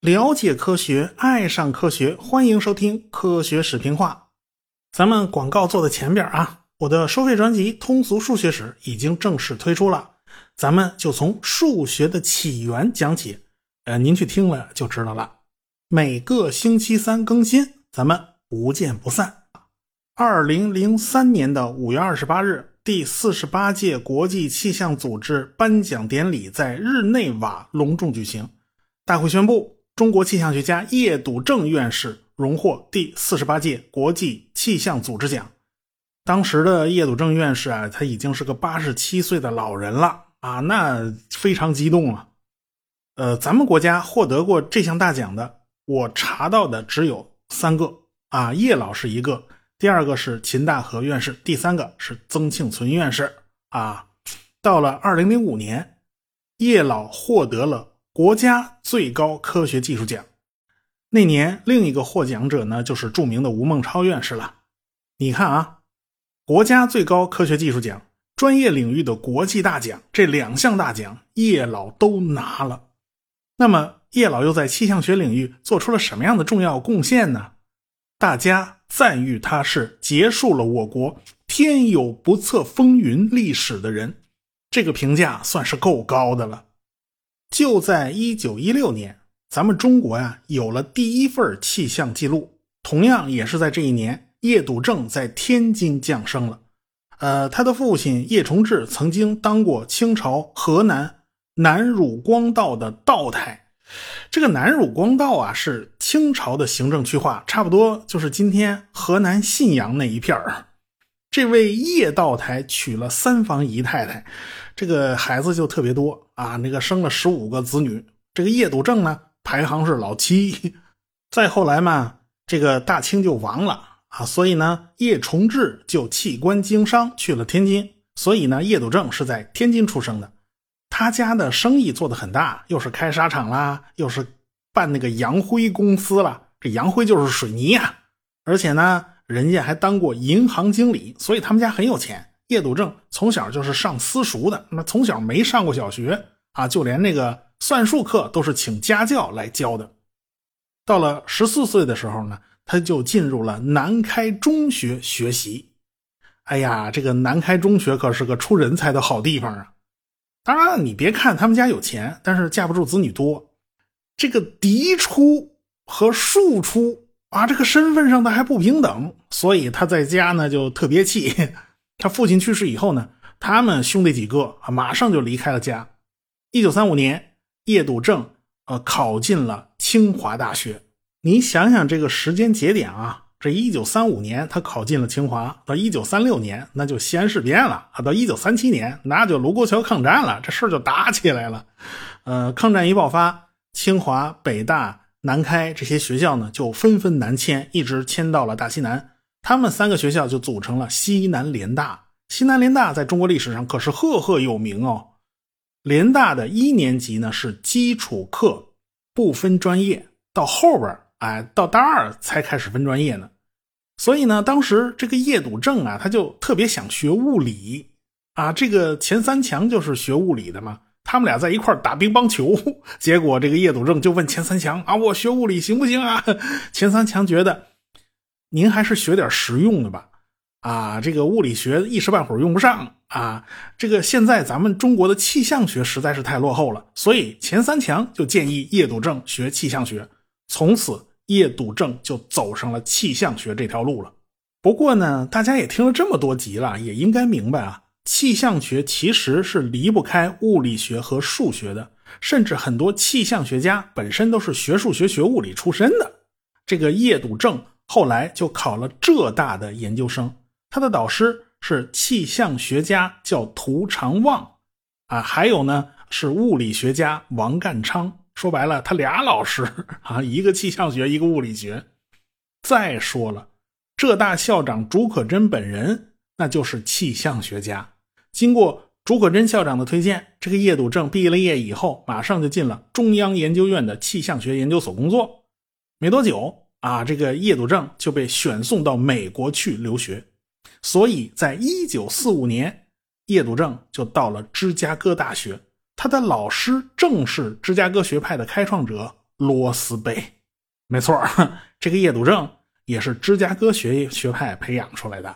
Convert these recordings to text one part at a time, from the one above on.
了解科学，爱上科学，欢迎收听《科学史评话》。咱们广告做的前边啊，我的收费专辑《通俗数学史》已经正式推出了，咱们就从数学的起源讲起。呃，您去听了就知道了。每个星期三更新，咱们不见不散。二零零三年的五月二十八日，第四十八届国际气象组织颁奖典礼在日内瓦隆重举行，大会宣布。中国气象学家叶笃正院士荣获第四十八届国际气象组织奖。当时的叶笃正院士啊，他已经是个八十七岁的老人了啊，那非常激动了。呃，咱们国家获得过这项大奖的，我查到的只有三个啊，叶老是一个，第二个是秦大河院士，第三个是曾庆存院士啊。到了二零零五年，叶老获得了。国家最高科学技术奖，那年另一个获奖者呢，就是著名的吴孟超院士了。你看啊，国家最高科学技术奖、专业领域的国际大奖这两项大奖，叶老都拿了。那么，叶老又在气象学领域做出了什么样的重要贡献呢？大家赞誉他是结束了我国天有不测风云历史的人，这个评价算是够高的了。就在一九一六年，咱们中国呀有了第一份气象记录。同样也是在这一年，叶笃正在天津降生了。呃，他的父亲叶崇志曾经当过清朝河南南汝光道的道台。这个南汝光道啊，是清朝的行政区划，差不多就是今天河南信阳那一片儿。这位叶道台娶了三房姨太太。这个孩子就特别多啊，那个生了十五个子女。这个叶笃正呢，排行是老七。再后来嘛，这个大清就亡了啊，所以呢，叶崇志就弃官经商去了天津。所以呢，叶笃正是在天津出生的。他家的生意做得很大，又是开纱厂啦，又是办那个洋灰公司了。这洋灰就是水泥呀，而且呢，人家还当过银行经理，所以他们家很有钱。叶笃正从小就是上私塾的，那从小没上过小学啊，就连那个算术课都是请家教来教的。到了十四岁的时候呢，他就进入了南开中学学习。哎呀，这个南开中学可是个出人才的好地方啊！当然了，你别看他们家有钱，但是架不住子女多。这个嫡出和庶出啊，这个身份上的还不平等，所以他在家呢就特别气。他父亲去世以后呢，他们兄弟几个啊，马上就离开了家。一九三五年，叶笃正呃考进了清华大学。你想想这个时间节点啊，这一九三五年他考进了清华，到一九三六年那就西安事变了啊，到一九三七年那就卢沟桥抗战了，这事儿就打起来了。呃，抗战一爆发，清华、北大、南开这些学校呢就纷纷南迁，一直迁到了大西南。他们三个学校就组成了西南联大。西南联大在中国历史上可是赫赫有名哦。联大的一年级呢是基础课，不分专业，到后边哎到大二才开始分专业呢。所以呢，当时这个叶笃正啊，他就特别想学物理啊。这个钱三强就是学物理的嘛，他们俩在一块打乒乓球，结果这个叶笃正就问钱三强啊：“我学物理行不行啊？” 钱三强觉得。您还是学点实用的吧，啊，这个物理学一时半会儿用不上啊。这个现在咱们中国的气象学实在是太落后了，所以钱三强就建议叶笃正学气象学。从此，叶笃正就走上了气象学这条路了。不过呢，大家也听了这么多集了，也应该明白啊，气象学其实是离不开物理学和数学的，甚至很多气象学家本身都是学数学、学物理出身的。这个叶笃正。后来就考了浙大的研究生，他的导师是气象学家叫涂长望，啊，还有呢是物理学家王淦昌。说白了，他俩老师啊，一个气象学，一个物理学。再说了，浙大校长竺可桢本人那就是气象学家。经过竺可桢校长的推荐，这个叶笃正毕了业以后，马上就进了中央研究院的气象学研究所工作。没多久。啊，这个叶笃正就被选送到美国去留学，所以在一九四五年，叶笃正就到了芝加哥大学，他的老师正是芝加哥学派的开创者罗斯贝。没错，这个叶笃正也是芝加哥学学派培养出来的。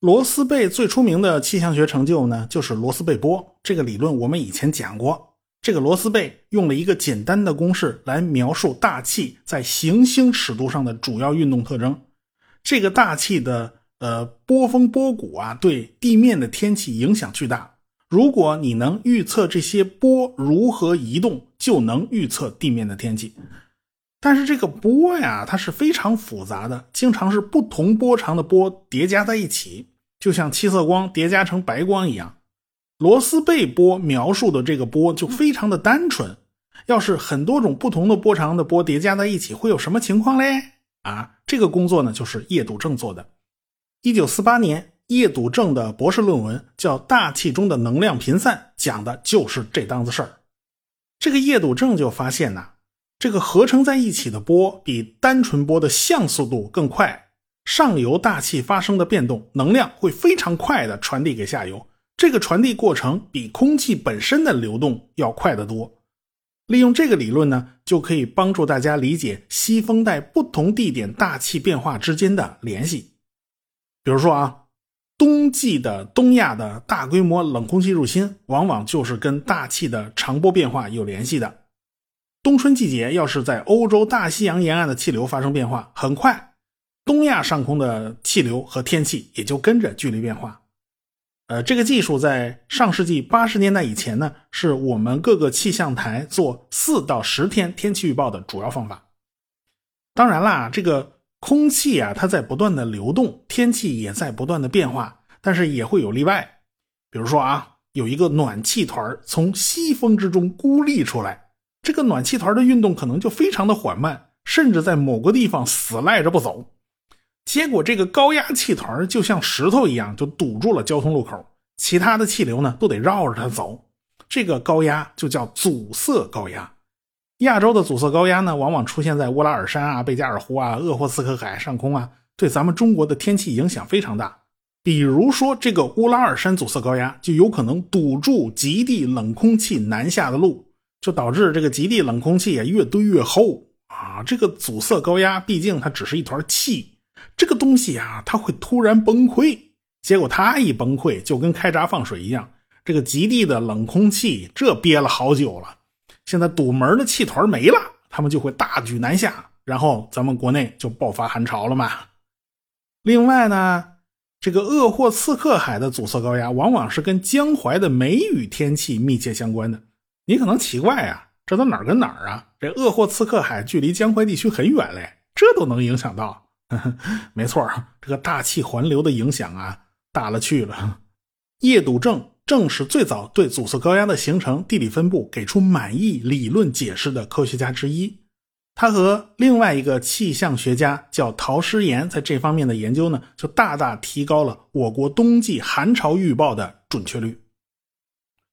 罗斯贝最出名的气象学成就呢，就是罗斯贝波这个理论。我们以前讲过，这个罗斯贝用了一个简单的公式来描述大气在行星尺度上的主要运动特征。这个大气的呃波峰波谷啊，对地面的天气影响巨大。如果你能预测这些波如何移动，就能预测地面的天气。但是这个波呀，它是非常复杂的，经常是不同波长的波叠加在一起。就像七色光叠加成白光一样，罗斯贝波描述的这个波就非常的单纯。要是很多种不同的波长的波叠加在一起，会有什么情况嘞？啊，这个工作呢，就是叶笃正做的。一九四八年，叶笃正的博士论文叫《大气中的能量频散》，讲的就是这档子事儿。这个叶笃正就发现呐，这个合成在一起的波比单纯波的像速度更快。上游大气发生的变动，能量会非常快的传递给下游，这个传递过程比空气本身的流动要快得多。利用这个理论呢，就可以帮助大家理解西风带不同地点大气变化之间的联系。比如说啊，冬季的东亚的大规模冷空气入侵，往往就是跟大气的长波变化有联系的。冬春季节，要是在欧洲大西洋沿岸的气流发生变化，很快。东亚上空的气流和天气也就跟着剧烈变化。呃，这个技术在上世纪八十年代以前呢，是我们各个气象台做四到十天天气预报的主要方法。当然啦，这个空气啊，它在不断的流动，天气也在不断的变化，但是也会有例外。比如说啊，有一个暖气团从西风之中孤立出来，这个暖气团的运动可能就非常的缓慢，甚至在某个地方死赖着不走。结果，这个高压气团就像石头一样，就堵住了交通路口，其他的气流呢都得绕着它走。这个高压就叫阻塞高压。亚洲的阻塞高压呢，往往出现在乌拉尔山啊、贝加尔湖啊、鄂霍次克海上空啊，对咱们中国的天气影响非常大。比如说，这个乌拉尔山阻塞高压就有可能堵住极地冷空气南下的路，就导致这个极地冷空气啊越堆越厚啊。这个阻塞高压毕竟它只是一团气。这个东西啊，它会突然崩溃，结果它一崩溃，就跟开闸放水一样，这个极地的冷空气这憋了好久了，现在堵门的气团没了，他们就会大举南下，然后咱们国内就爆发寒潮了嘛。另外呢，这个鄂霍次克海的阻塞高压往往是跟江淮的梅雨天气密切相关的。你可能奇怪啊，这都哪儿跟哪儿啊？这鄂霍次克海距离江淮地区很远嘞，这都能影响到。没错这个大气环流的影响啊，大了去了。夜堵症正是最早对阻塞高压的形成、地理分布给出满意理论解释的科学家之一。他和另外一个气象学家叫陶诗岩，在这方面的研究呢，就大大提高了我国冬季寒潮预报的准确率。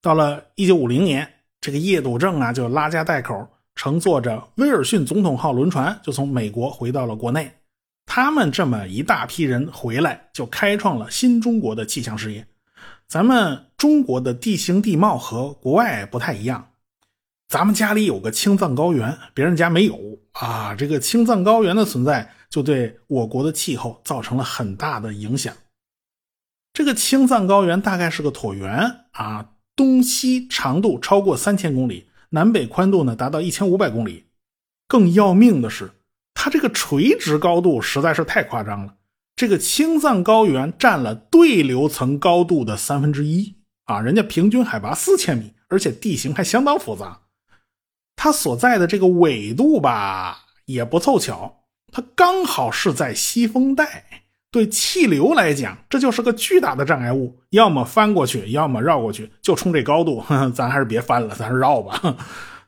到了1950年，这个叶笃正啊，就拉家带口，乘坐着威尔逊总统号轮船，就从美国回到了国内。他们这么一大批人回来，就开创了新中国的气象事业。咱们中国的地形地貌和国外不太一样，咱们家里有个青藏高原，别人家没有啊。这个青藏高原的存在，就对我国的气候造成了很大的影响。这个青藏高原大概是个椭圆啊，东西长度超过三千公里，南北宽度呢达到一千五百公里。更要命的是。它这个垂直高度实在是太夸张了，这个青藏高原占了对流层高度的三分之一啊！人家平均海拔四千米，而且地形还相当复杂。它所在的这个纬度吧，也不凑巧，它刚好是在西风带，对气流来讲，这就是个巨大的障碍物，要么翻过去，要么绕过去。就冲这高度，咱还是别翻了，咱绕吧。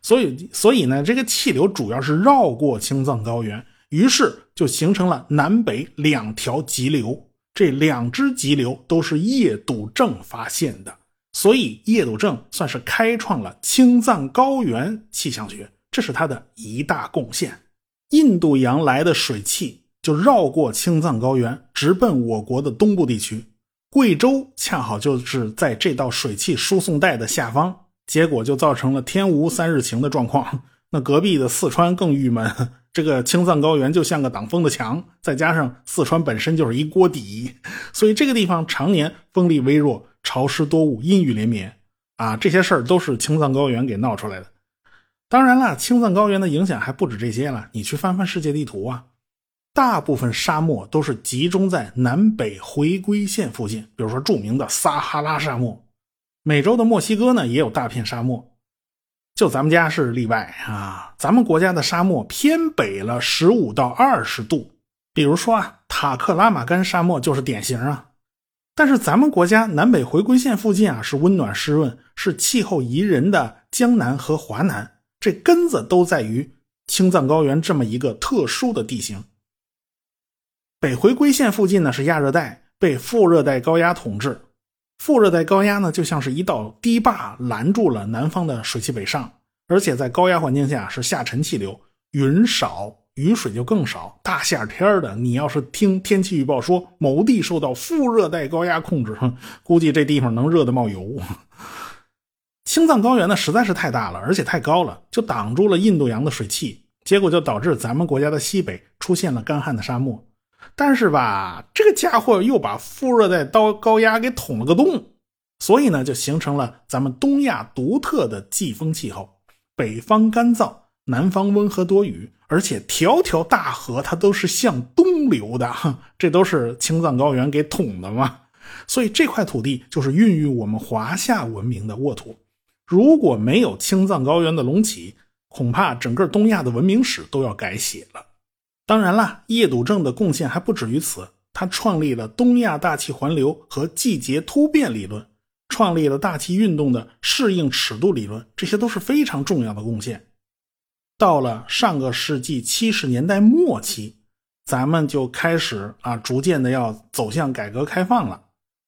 所以，所以呢，这个气流主要是绕过青藏高原，于是就形成了南北两条急流。这两支急流都是叶笃正发现的，所以叶笃正算是开创了青藏高原气象学，这是他的一大贡献。印度洋来的水汽就绕过青藏高原，直奔我国的东部地区。贵州恰好就是在这道水汽输送带的下方，结果就造成了天无三日晴的状况。那隔壁的四川更郁闷，这个青藏高原就像个挡风的墙，再加上四川本身就是一锅底，所以这个地方常年风力微弱、潮湿多雾、阴雨连绵啊，这些事儿都是青藏高原给闹出来的。当然了，青藏高原的影响还不止这些了，你去翻翻世界地图啊。大部分沙漠都是集中在南北回归线附近，比如说著名的撒哈拉沙漠。美洲的墨西哥呢也有大片沙漠，就咱们家是例外啊。咱们国家的沙漠偏北了十五到二十度，比如说啊，塔克拉玛干沙漠就是典型啊。但是咱们国家南北回归线附近啊是温暖湿润，是气候宜人的江南和华南，这根子都在于青藏高原这么一个特殊的地形。北回归线附近呢是亚热带，被副热带高压统治。副热带高压呢就像是一道堤坝，拦住了南方的水汽北上。而且在高压环境下是下沉气流，云少，雨水就更少。大夏天的，你要是听天气预报说某地受到副热带高压控制，哼估计这地方能热得冒油。青藏高原呢实在是太大了，而且太高了，就挡住了印度洋的水汽，结果就导致咱们国家的西北出现了干旱的沙漠。但是吧，这个家伙又把副热带高高压给捅了个洞，所以呢，就形成了咱们东亚独特的季风气候：北方干燥，南方温和多雨，而且条条大河它都是向东流的，这都是青藏高原给捅的嘛。所以这块土地就是孕育我们华夏文明的沃土。如果没有青藏高原的隆起，恐怕整个东亚的文明史都要改写了。当然啦，叶笃正的贡献还不止于此。他创立了东亚大气环流和季节突变理论，创立了大气运动的适应尺度理论，这些都是非常重要的贡献。到了上个世纪七十年代末期，咱们就开始啊，逐渐的要走向改革开放了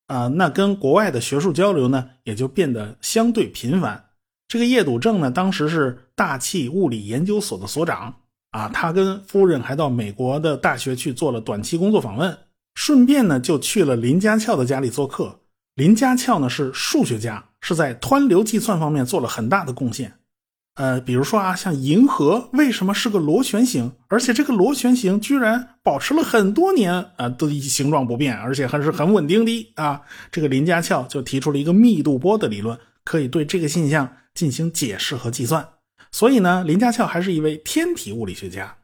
啊。那跟国外的学术交流呢，也就变得相对频繁。这个叶笃正呢，当时是大气物理研究所的所长。啊，他跟夫人还到美国的大学去做了短期工作访问，顺便呢就去了林家翘的家里做客。林家翘呢是数学家，是在湍流计算方面做了很大的贡献。呃，比如说啊，像银河为什么是个螺旋形，而且这个螺旋形居然保持了很多年啊，都形状不变，而且还是很稳定的啊。这个林家翘就提出了一个密度波的理论，可以对这个现象进行解释和计算。所以呢，林家翘还是一位天体物理学家。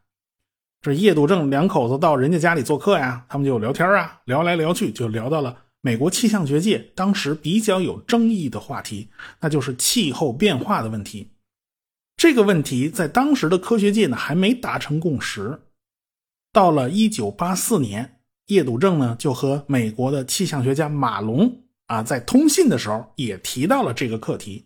这叶笃正两口子到人家家里做客呀，他们就聊天啊，聊来聊去就聊到了美国气象学界当时比较有争议的话题，那就是气候变化的问题。这个问题在当时的科学界呢还没达成共识。到了一九八四年，叶笃正呢就和美国的气象学家马龙啊在通信的时候也提到了这个课题。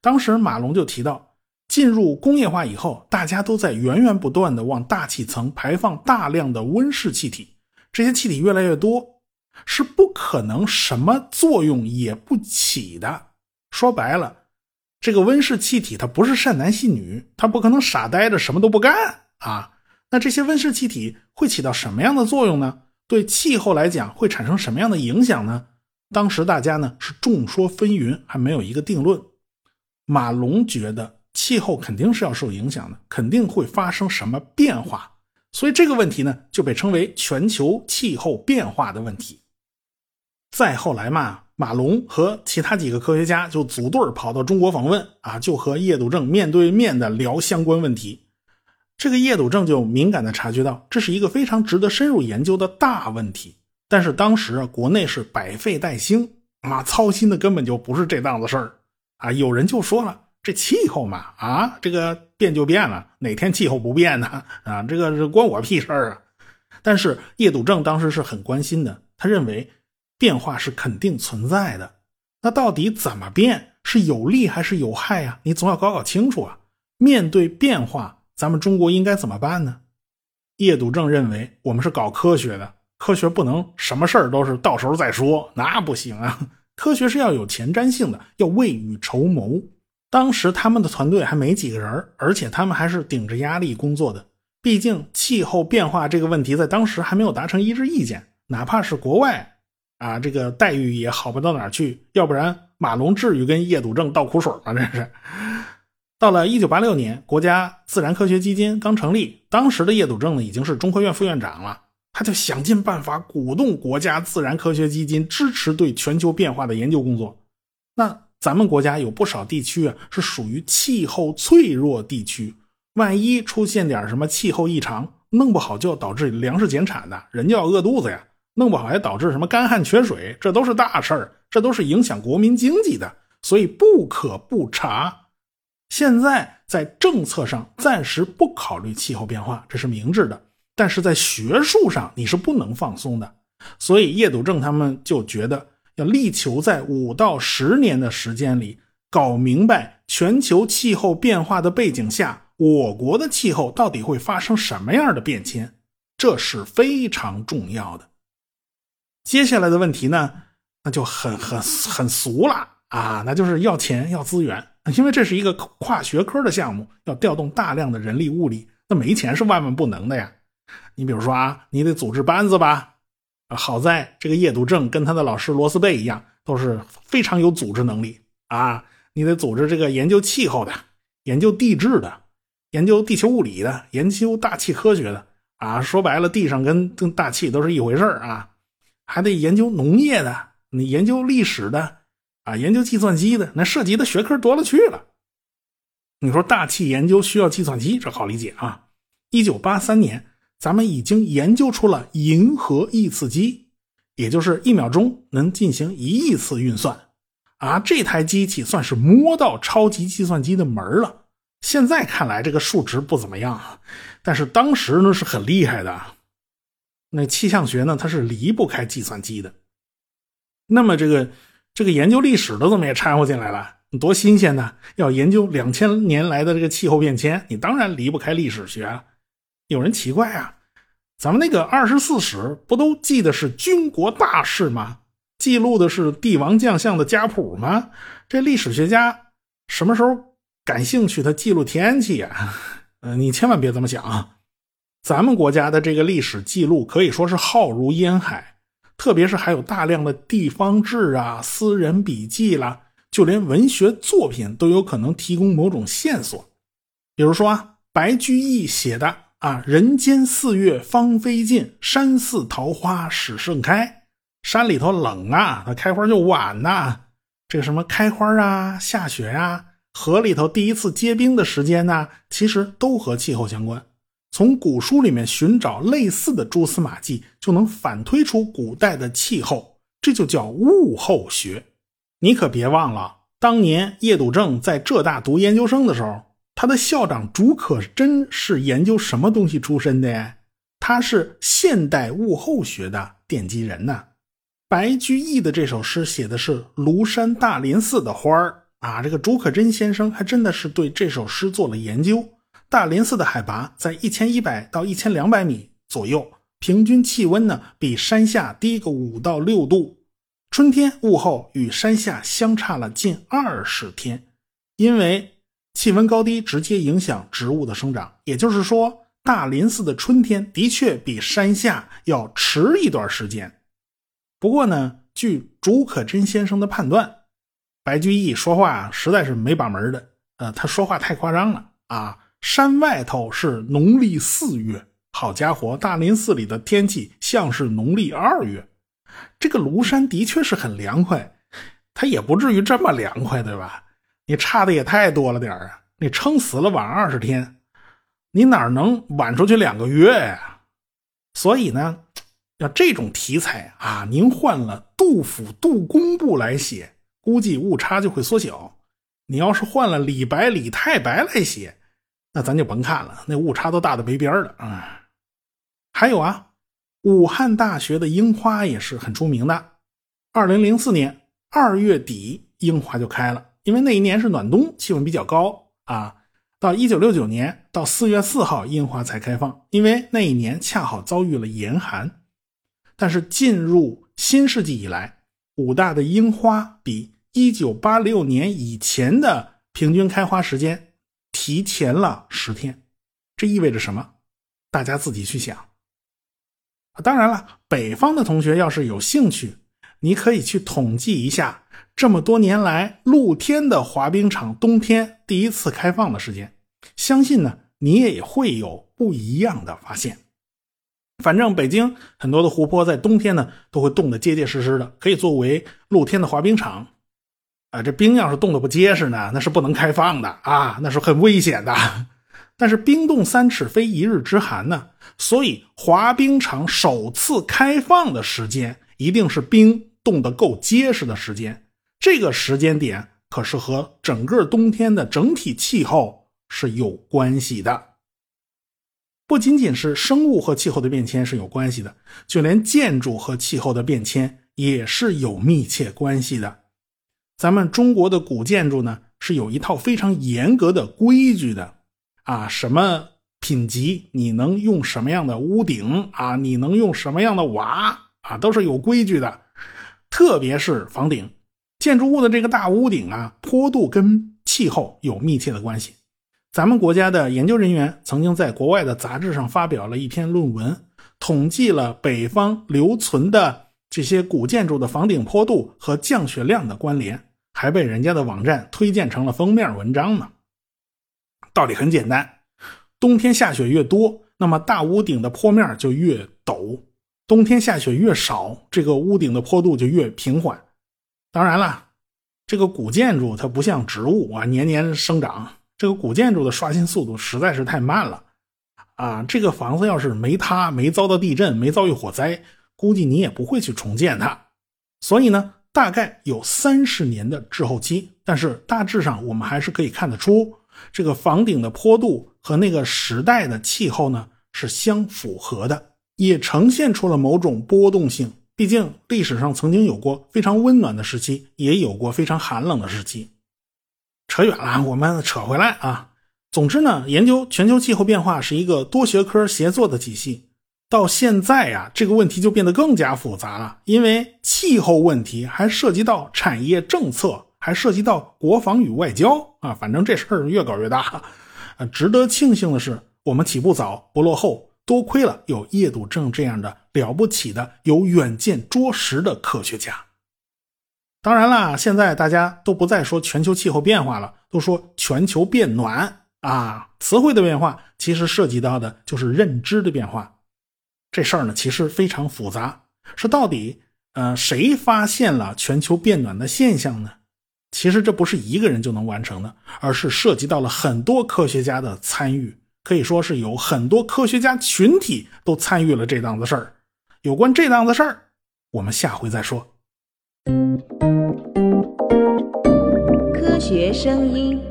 当时马龙就提到。进入工业化以后，大家都在源源不断的往大气层排放大量的温室气体，这些气体越来越多，是不可能什么作用也不起的。说白了，这个温室气体它不是善男信女，它不可能傻呆着什么都不干啊。那这些温室气体会起到什么样的作用呢？对气候来讲会产生什么样的影响呢？当时大家呢是众说纷纭，还没有一个定论。马龙觉得。气候肯定是要受影响的，肯定会发生什么变化，所以这个问题呢就被称为全球气候变化的问题。再后来嘛，马龙和其他几个科学家就组队跑到中国访问啊，就和叶笃正面对面的聊相关问题。这个叶笃正就敏感的察觉到，这是一个非常值得深入研究的大问题。但是当时啊，国内是百废待兴啊，操心的根本就不是这档子事儿啊。有人就说了。这气候嘛，啊，这个变就变了，哪天气候不变呢？啊，这个是关我屁事儿啊！但是叶笃正当时是很关心的，他认为变化是肯定存在的。那到底怎么变，是有利还是有害呀？你总要搞搞清楚啊！面对变化，咱们中国应该怎么办呢？叶笃正认为，我们是搞科学的，科学不能什么事儿都是到时候再说，那不行啊！科学是要有前瞻性的，要未雨绸缪。当时他们的团队还没几个人，而且他们还是顶着压力工作的。毕竟气候变化这个问题在当时还没有达成一致意见，哪怕是国外啊，这个待遇也好不到哪去。要不然马龙至于跟叶笃正倒苦水吗？这是。到了一九八六年，国家自然科学基金刚成立，当时的叶笃正呢已经是中科院副院长了，他就想尽办法鼓动国家自然科学基金支持对全球变化的研究工作。那咱们国家有不少地区啊是属于气候脆弱地区，万一出现点什么气候异常，弄不好就导致粮食减产的，人就要饿肚子呀，弄不好还导致什么干旱缺水，这都是大事儿，这都是影响国民经济的，所以不可不查。现在在政策上暂时不考虑气候变化，这是明智的。但是在学术上你是不能放松的，所以叶笃正他们就觉得要力求在五到十年的时间里搞明白全球气候变化的背景下，我国的气候到底会发生什么样的变迁，这是非常重要的。接下来的问题呢，那就很很很俗了啊，那就是要钱要资源。因为这是一个跨学科的项目，要调动大量的人力物力，那没钱是万万不能的呀。你比如说啊，你得组织班子吧。好在这个叶笃正跟他的老师罗斯贝一样，都是非常有组织能力啊。你得组织这个研究气候的、研究地质的、研究地球物理的、研究大气科学的啊。说白了，地上跟跟大气都是一回事啊。还得研究农业的，你研究历史的。啊，研究计算机的那涉及的学科多了去了。你说大气研究需要计算机，这好理解啊。一九八三年，咱们已经研究出了银河亿次机，也就是一秒钟能进行一亿次运算。啊，这台机器算是摸到超级计算机的门了。现在看来，这个数值不怎么样啊，但是当时呢是很厉害的。那气象学呢，它是离不开计算机的。那么这个。这个研究历史的怎么也掺和进来了？多新鲜呢！要研究两千年来的这个气候变迁，你当然离不开历史学啊。有人奇怪啊，咱们那个二十四史不都记的是军国大事吗？记录的是帝王将相的家谱吗？这历史学家什么时候感兴趣？他记录天气呀？嗯，你千万别这么想啊！咱们国家的这个历史记录可以说是浩如烟海。特别是还有大量的地方志啊、私人笔记啦，就连文学作品都有可能提供某种线索。比如说啊，白居易写的啊“人间四月芳菲尽，山寺桃花始盛开”，山里头冷啊，它开花就晚呐。这个什么开花啊、下雪啊，河里头第一次结冰的时间呐，其实都和气候相关。从古书里面寻找类似的蛛丝马迹，就能反推出古代的气候，这就叫物候学。你可别忘了，当年叶笃正在浙大读研究生的时候，他的校长竺可桢是研究什么东西出身的呀？他是现代物候学的奠基人呢。白居易的这首诗写的是庐山大林寺的花儿啊，这个竺可桢先生还真的是对这首诗做了研究。大林寺的海拔在一千一百到一千两百米左右，平均气温呢比山下低个五到六度。春天物候与山下相差了近二十天，因为气温高低直接影响植物的生长。也就是说，大林寺的春天的确比山下要迟一段时间。不过呢，据竺可桢先生的判断，白居易说话实在是没把门的。呃，他说话太夸张了啊。山外头是农历四月，好家伙，大林寺里的天气像是农历二月。这个庐山的确是很凉快，它也不至于这么凉快，对吧？你差的也太多了点啊！你撑死了晚二十天，你哪能晚出去两个月呀？所以呢，要这种题材啊，您换了杜甫、杜工部来写，估计误差就会缩小。你要是换了李白、李太白来写，那咱就甭看了，那误差都大的没边了啊！还有啊，武汉大学的樱花也是很出名的。二零零四年二月底，樱花就开了，因为那一年是暖冬，气温比较高啊。到一九六九年到四月四号，樱花才开放，因为那一年恰好遭遇了严寒。但是进入新世纪以来，武大的樱花比一九八六年以前的平均开花时间。提前了十天，这意味着什么？大家自己去想。当然了，北方的同学要是有兴趣，你可以去统计一下这么多年来露天的滑冰场冬天第一次开放的时间，相信呢你也会有不一样的发现。反正北京很多的湖泊在冬天呢都会冻得结结实实的，可以作为露天的滑冰场。啊，这冰要是冻得不结实呢，那是不能开放的啊，那是很危险的。但是冰冻三尺非一日之寒呢，所以滑冰场首次开放的时间一定是冰冻得够结实的时间。这个时间点可是和整个冬天的整体气候是有关系的。不仅仅是生物和气候的变迁是有关系的，就连建筑和气候的变迁也是有密切关系的。咱们中国的古建筑呢，是有一套非常严格的规矩的，啊，什么品级你能用什么样的屋顶啊，你能用什么样的瓦啊，都是有规矩的。特别是房顶，建筑物的这个大屋顶啊，坡度跟气候有密切的关系。咱们国家的研究人员曾经在国外的杂志上发表了一篇论文，统计了北方留存的这些古建筑的房顶坡度和降雪量的关联。还被人家的网站推荐成了封面文章呢。道理很简单，冬天下雪越多，那么大屋顶的坡面就越陡；冬天下雪越少，这个屋顶的坡度就越平缓。当然了，这个古建筑它不像植物啊，年年生长。这个古建筑的刷新速度实在是太慢了啊！这个房子要是没塌、没遭到地震、没遭遇火灾，估计你也不会去重建它。所以呢。大概有三十年的滞后期，但是大致上我们还是可以看得出，这个房顶的坡度和那个时代的气候呢是相符合的，也呈现出了某种波动性。毕竟历史上曾经有过非常温暖的时期，也有过非常寒冷的时期。扯远了，我们扯回来啊。总之呢，研究全球气候变化是一个多学科协作的体系。到现在呀，这个问题就变得更加复杂了，因为气候问题还涉及到产业政策，还涉及到国防与外交啊，反正这事儿越搞越大。呃，值得庆幸的是，我们起步早，不落后，多亏了有叶笃正这样的了不起的、有远见卓识的科学家。当然啦，现在大家都不再说全球气候变化了，都说全球变暖啊。词汇的变化其实涉及到的就是认知的变化。这事儿呢，其实非常复杂。是到底，呃，谁发现了全球变暖的现象呢？其实这不是一个人就能完成的，而是涉及到了很多科学家的参与，可以说是有很多科学家群体都参与了这档子事儿。有关这档子事儿，我们下回再说。科学声音。